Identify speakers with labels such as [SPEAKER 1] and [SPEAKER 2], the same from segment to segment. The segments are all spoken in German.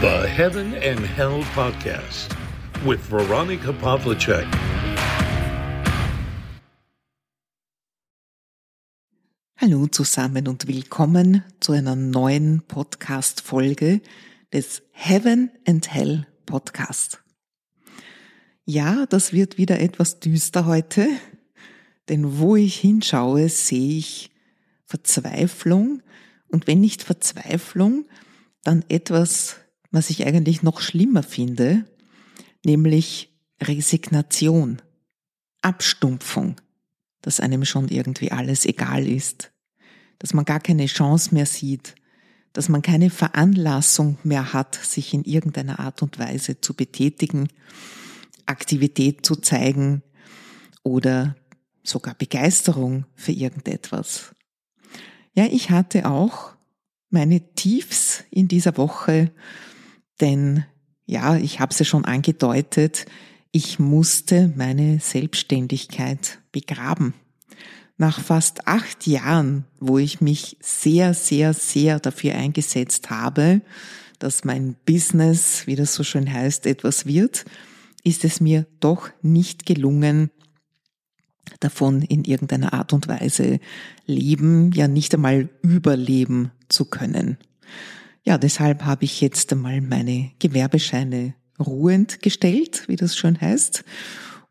[SPEAKER 1] The Heaven and Hell Podcast with Veronica Pavlicek.
[SPEAKER 2] Hallo zusammen und willkommen zu einer neuen Podcast-Folge des Heaven and Hell Podcast. Ja, das wird wieder etwas düster heute, denn wo ich hinschaue, sehe ich Verzweiflung und wenn nicht Verzweiflung, dann etwas, was ich eigentlich noch schlimmer finde, nämlich Resignation, Abstumpfung, dass einem schon irgendwie alles egal ist, dass man gar keine Chance mehr sieht, dass man keine Veranlassung mehr hat, sich in irgendeiner Art und Weise zu betätigen, Aktivität zu zeigen oder sogar Begeisterung für irgendetwas. Ja, ich hatte auch meine Tiefs in dieser Woche, denn ja, ich habe es ja schon angedeutet, ich musste meine Selbstständigkeit begraben. Nach fast acht Jahren, wo ich mich sehr, sehr, sehr dafür eingesetzt habe, dass mein Business, wie das so schön heißt, etwas wird, ist es mir doch nicht gelungen, davon in irgendeiner Art und Weise leben, ja nicht einmal überleben zu können. Ja, deshalb habe ich jetzt einmal meine Gewerbescheine ruhend gestellt, wie das schön heißt,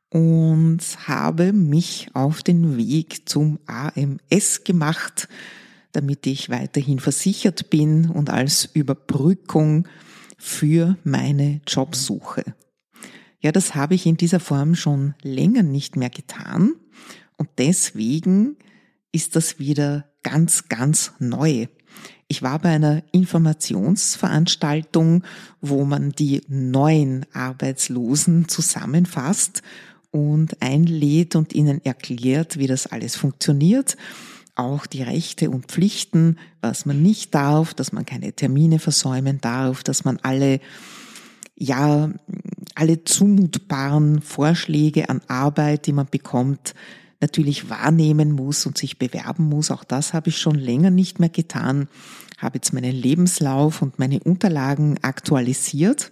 [SPEAKER 2] und habe mich auf den Weg zum AMS gemacht, damit ich weiterhin versichert bin und als Überbrückung für meine Jobsuche. Ja, das habe ich in dieser Form schon länger nicht mehr getan und deswegen ist das wieder ganz, ganz neu. Ich war bei einer Informationsveranstaltung, wo man die neuen Arbeitslosen zusammenfasst und einlädt und ihnen erklärt, wie das alles funktioniert. Auch die Rechte und Pflichten, was man nicht darf, dass man keine Termine versäumen darf, dass man alle, ja, alle zumutbaren Vorschläge an Arbeit, die man bekommt, natürlich wahrnehmen muss und sich bewerben muss. Auch das habe ich schon länger nicht mehr getan. Habe jetzt meinen Lebenslauf und meine Unterlagen aktualisiert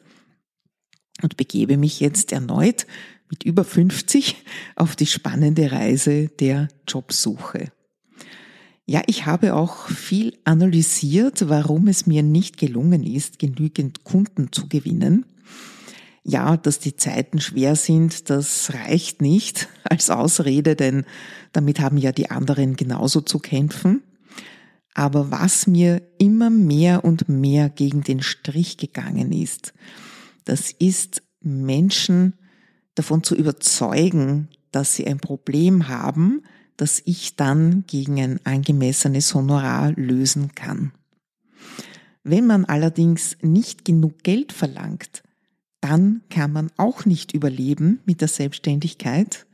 [SPEAKER 2] und begebe mich jetzt erneut mit über 50 auf die spannende Reise der Jobsuche. Ja, ich habe auch viel analysiert, warum es mir nicht gelungen ist, genügend Kunden zu gewinnen ja, dass die Zeiten schwer sind, das reicht nicht als Ausrede, denn damit haben ja die anderen genauso zu kämpfen. Aber was mir immer mehr und mehr gegen den Strich gegangen ist, das ist Menschen davon zu überzeugen, dass sie ein Problem haben, das ich dann gegen ein angemessenes Honorar lösen kann. Wenn man allerdings nicht genug Geld verlangt, dann kann man auch nicht überleben mit der Selbstständigkeit.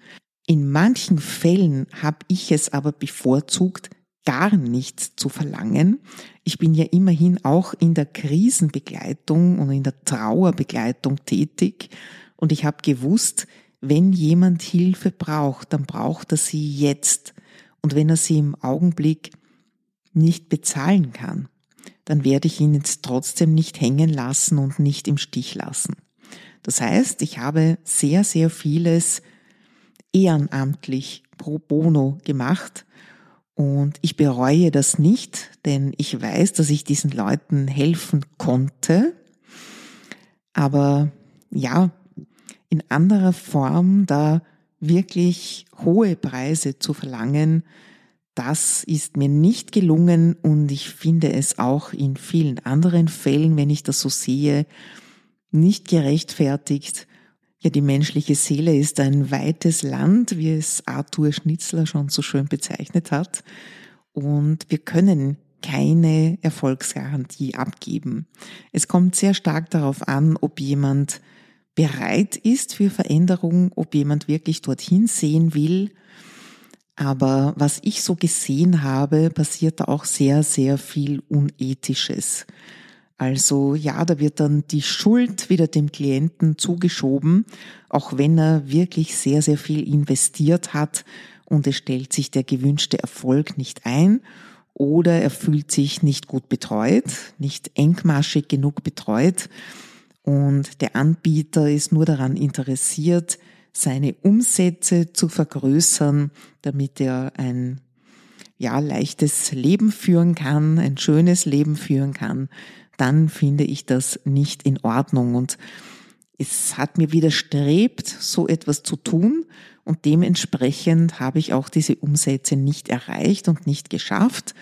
[SPEAKER 2] In manchen Fällen habe ich es aber bevorzugt, gar nichts zu verlangen. Ich bin ja immerhin auch in der Krisenbegleitung und in der Trauerbegleitung tätig und ich habe gewusst, wenn jemand Hilfe braucht, dann braucht er sie jetzt. Und wenn er sie im Augenblick nicht bezahlen kann, dann werde ich ihn jetzt trotzdem nicht hängen lassen und nicht im Stich lassen. Das heißt, ich habe sehr, sehr vieles ehrenamtlich pro bono gemacht und ich bereue das nicht, denn ich weiß, dass ich diesen Leuten helfen konnte. Aber ja, in anderer Form da wirklich hohe Preise zu verlangen, das ist mir nicht gelungen und ich finde es auch in vielen anderen Fällen, wenn ich das so sehe, nicht gerechtfertigt. Ja, die menschliche Seele ist ein weites Land, wie es Arthur Schnitzler schon so schön bezeichnet hat. Und wir können keine Erfolgsgarantie abgeben. Es kommt sehr stark darauf an, ob jemand bereit ist für Veränderung, ob jemand wirklich dorthin sehen will. Aber was ich so gesehen habe, passiert da auch sehr, sehr viel Unethisches. Also ja, da wird dann die Schuld wieder dem Klienten zugeschoben, auch wenn er wirklich sehr, sehr viel investiert hat und es stellt sich der gewünschte Erfolg nicht ein. oder er fühlt sich nicht gut betreut, nicht engmaschig genug betreut und der Anbieter ist nur daran interessiert, seine Umsätze zu vergrößern, damit er ein ja, leichtes Leben führen kann, ein schönes Leben führen kann, dann finde ich das nicht in Ordnung. Und es hat mir widerstrebt, so etwas zu tun. Und dementsprechend habe ich auch diese Umsätze nicht erreicht und nicht geschafft.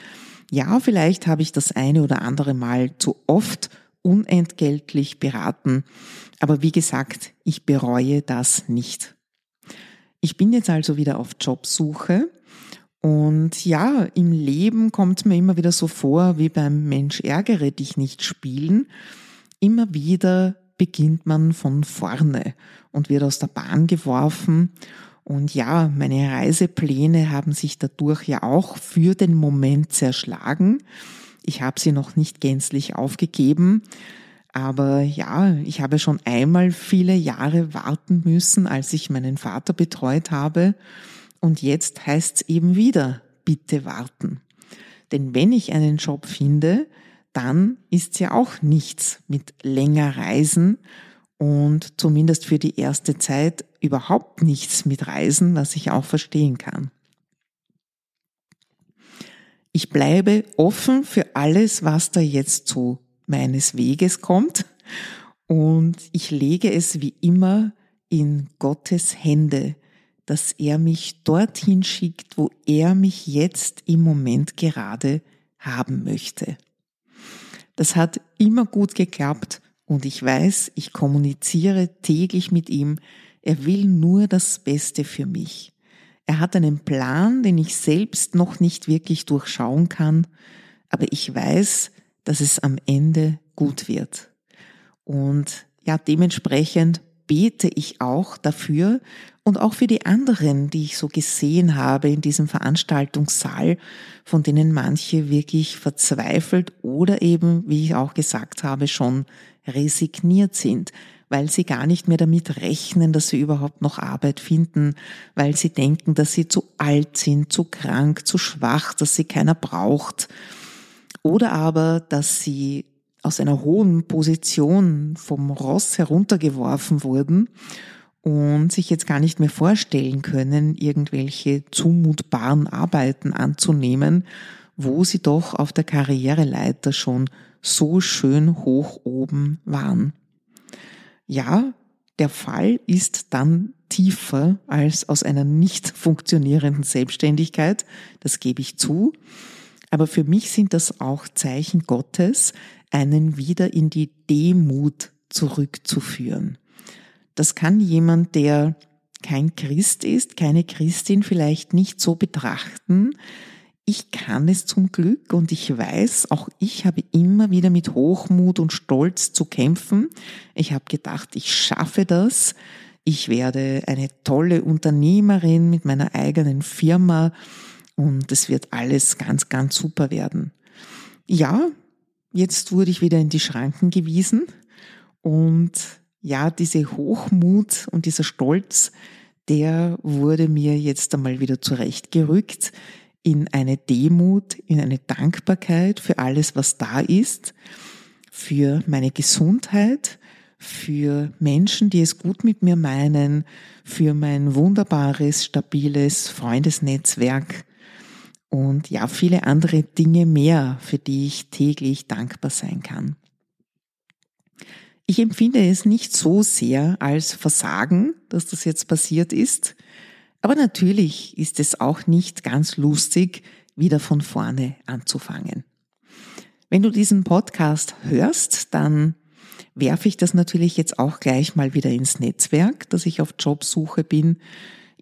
[SPEAKER 2] Ja, vielleicht habe ich das eine oder andere Mal zu oft unentgeltlich beraten. Aber wie gesagt, ich bereue das nicht. Ich bin jetzt also wieder auf Jobsuche. Und ja, im Leben kommt mir immer wieder so vor, wie beim Mensch ärgere dich nicht spielen. Immer wieder beginnt man von vorne und wird aus der Bahn geworfen. Und ja, meine Reisepläne haben sich dadurch ja auch für den Moment zerschlagen. Ich habe sie noch nicht gänzlich aufgegeben. Aber ja, ich habe schon einmal viele Jahre warten müssen, als ich meinen Vater betreut habe. Und jetzt heißt es eben wieder, bitte warten. Denn wenn ich einen Job finde, dann ist ja auch nichts mit länger Reisen und zumindest für die erste Zeit überhaupt nichts mit Reisen, was ich auch verstehen kann. Ich bleibe offen für alles, was da jetzt so meines Weges kommt und ich lege es wie immer in Gottes Hände, dass er mich dorthin schickt, wo er mich jetzt im Moment gerade haben möchte. Das hat immer gut geklappt und ich weiß, ich kommuniziere täglich mit ihm. Er will nur das Beste für mich. Er hat einen Plan, den ich selbst noch nicht wirklich durchschauen kann, aber ich weiß, dass es am Ende gut wird. Und ja, dementsprechend bete ich auch dafür und auch für die anderen, die ich so gesehen habe in diesem Veranstaltungssaal, von denen manche wirklich verzweifelt oder eben, wie ich auch gesagt habe, schon resigniert sind, weil sie gar nicht mehr damit rechnen, dass sie überhaupt noch Arbeit finden, weil sie denken, dass sie zu alt sind, zu krank, zu schwach, dass sie keiner braucht. Oder aber, dass sie aus einer hohen Position vom Ross heruntergeworfen wurden und sich jetzt gar nicht mehr vorstellen können, irgendwelche zumutbaren Arbeiten anzunehmen, wo sie doch auf der Karriereleiter schon so schön hoch oben waren. Ja, der Fall ist dann tiefer als aus einer nicht funktionierenden Selbstständigkeit, das gebe ich zu. Aber für mich sind das auch Zeichen Gottes, einen wieder in die Demut zurückzuführen. Das kann jemand, der kein Christ ist, keine Christin vielleicht nicht so betrachten. Ich kann es zum Glück und ich weiß, auch ich habe immer wieder mit Hochmut und Stolz zu kämpfen. Ich habe gedacht, ich schaffe das. Ich werde eine tolle Unternehmerin mit meiner eigenen Firma und es wird alles ganz, ganz super werden. Ja, jetzt wurde ich wieder in die Schranken gewiesen und ja, diese Hochmut und dieser Stolz, der wurde mir jetzt einmal wieder zurechtgerückt in eine Demut, in eine Dankbarkeit für alles, was da ist, für meine Gesundheit, für Menschen, die es gut mit mir meinen, für mein wunderbares, stabiles Freundesnetzwerk und ja, viele andere Dinge mehr, für die ich täglich dankbar sein kann. Ich empfinde es nicht so sehr als Versagen, dass das jetzt passiert ist, aber natürlich ist es auch nicht ganz lustig, wieder von vorne anzufangen. Wenn du diesen Podcast hörst, dann werfe ich das natürlich jetzt auch gleich mal wieder ins Netzwerk, dass ich auf Jobsuche bin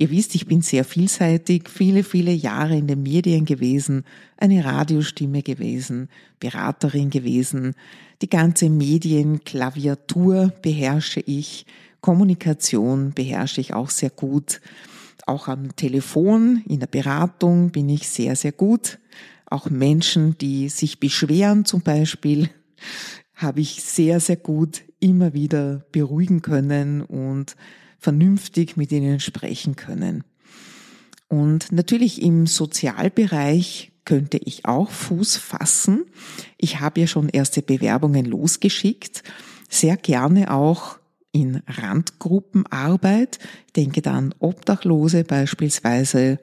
[SPEAKER 2] Ihr wisst, ich bin sehr vielseitig, viele, viele Jahre in den Medien gewesen, eine Radiostimme gewesen, Beraterin gewesen, die ganze Medienklaviatur beherrsche ich, Kommunikation beherrsche ich auch sehr gut, auch am Telefon, in der Beratung bin ich sehr, sehr gut, auch Menschen, die sich beschweren zum Beispiel, habe ich sehr, sehr gut immer wieder beruhigen können und vernünftig mit ihnen sprechen können. Und natürlich im Sozialbereich könnte ich auch Fuß fassen. Ich habe ja schon erste Bewerbungen losgeschickt, sehr gerne auch in Randgruppenarbeit. Ich denke da an Obdachlose beispielsweise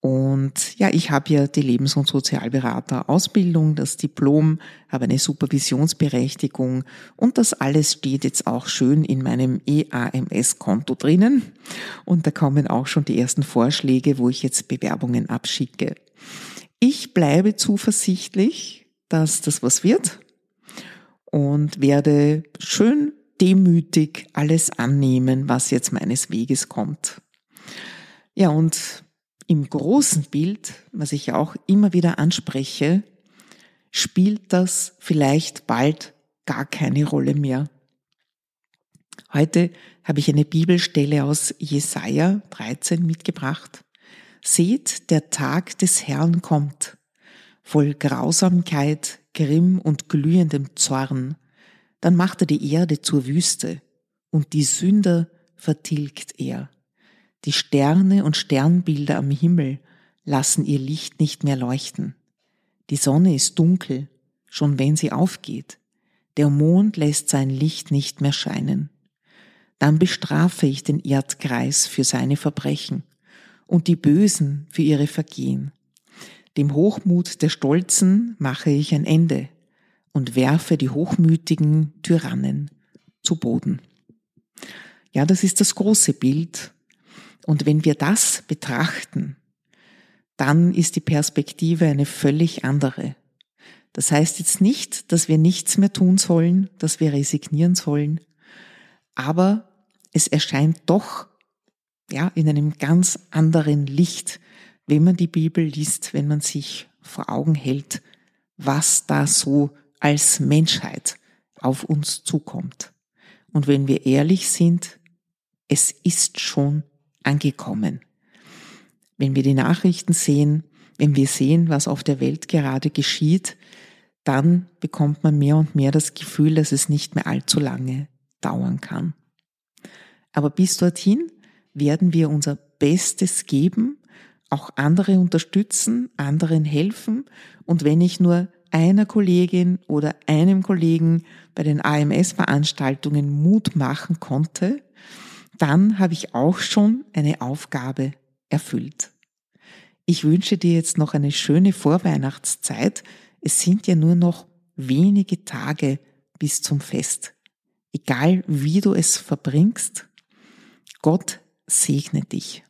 [SPEAKER 2] und ja, ich habe ja die Lebens- und Sozialberater-Ausbildung, das Diplom, habe eine Supervisionsberechtigung und das alles steht jetzt auch schön in meinem EAMS-Konto drinnen. Und da kommen auch schon die ersten Vorschläge, wo ich jetzt Bewerbungen abschicke. Ich bleibe zuversichtlich, dass das was wird und werde schön demütig alles annehmen, was jetzt meines Weges kommt. Ja, und im großen Bild, was ich auch immer wieder anspreche, spielt das vielleicht bald gar keine Rolle mehr. Heute habe ich eine Bibelstelle aus Jesaja 13 mitgebracht. Seht, der Tag des Herrn kommt, voll Grausamkeit, Grimm und glühendem Zorn. Dann macht er die Erde zur Wüste und die Sünder vertilgt er. Die Sterne und Sternbilder am Himmel lassen ihr Licht nicht mehr leuchten. Die Sonne ist dunkel, schon wenn sie aufgeht. Der Mond lässt sein Licht nicht mehr scheinen. Dann bestrafe ich den Erdkreis für seine Verbrechen und die Bösen für ihre Vergehen. Dem Hochmut der Stolzen mache ich ein Ende und werfe die hochmütigen Tyrannen zu Boden. Ja, das ist das große Bild, und wenn wir das betrachten, dann ist die Perspektive eine völlig andere. Das heißt jetzt nicht, dass wir nichts mehr tun sollen, dass wir resignieren sollen, aber es erscheint doch ja in einem ganz anderen Licht, wenn man die Bibel liest, wenn man sich vor Augen hält, was da so als Menschheit auf uns zukommt. Und wenn wir ehrlich sind, es ist schon angekommen. Wenn wir die Nachrichten sehen, wenn wir sehen, was auf der Welt gerade geschieht, dann bekommt man mehr und mehr das Gefühl, dass es nicht mehr allzu lange dauern kann. Aber bis dorthin werden wir unser Bestes geben, auch andere unterstützen, anderen helfen und wenn ich nur einer Kollegin oder einem Kollegen bei den AMS-Veranstaltungen Mut machen konnte, dann habe ich auch schon eine Aufgabe erfüllt. Ich wünsche dir jetzt noch eine schöne Vorweihnachtszeit. Es sind ja nur noch wenige Tage bis zum Fest. Egal wie du es verbringst, Gott segne dich.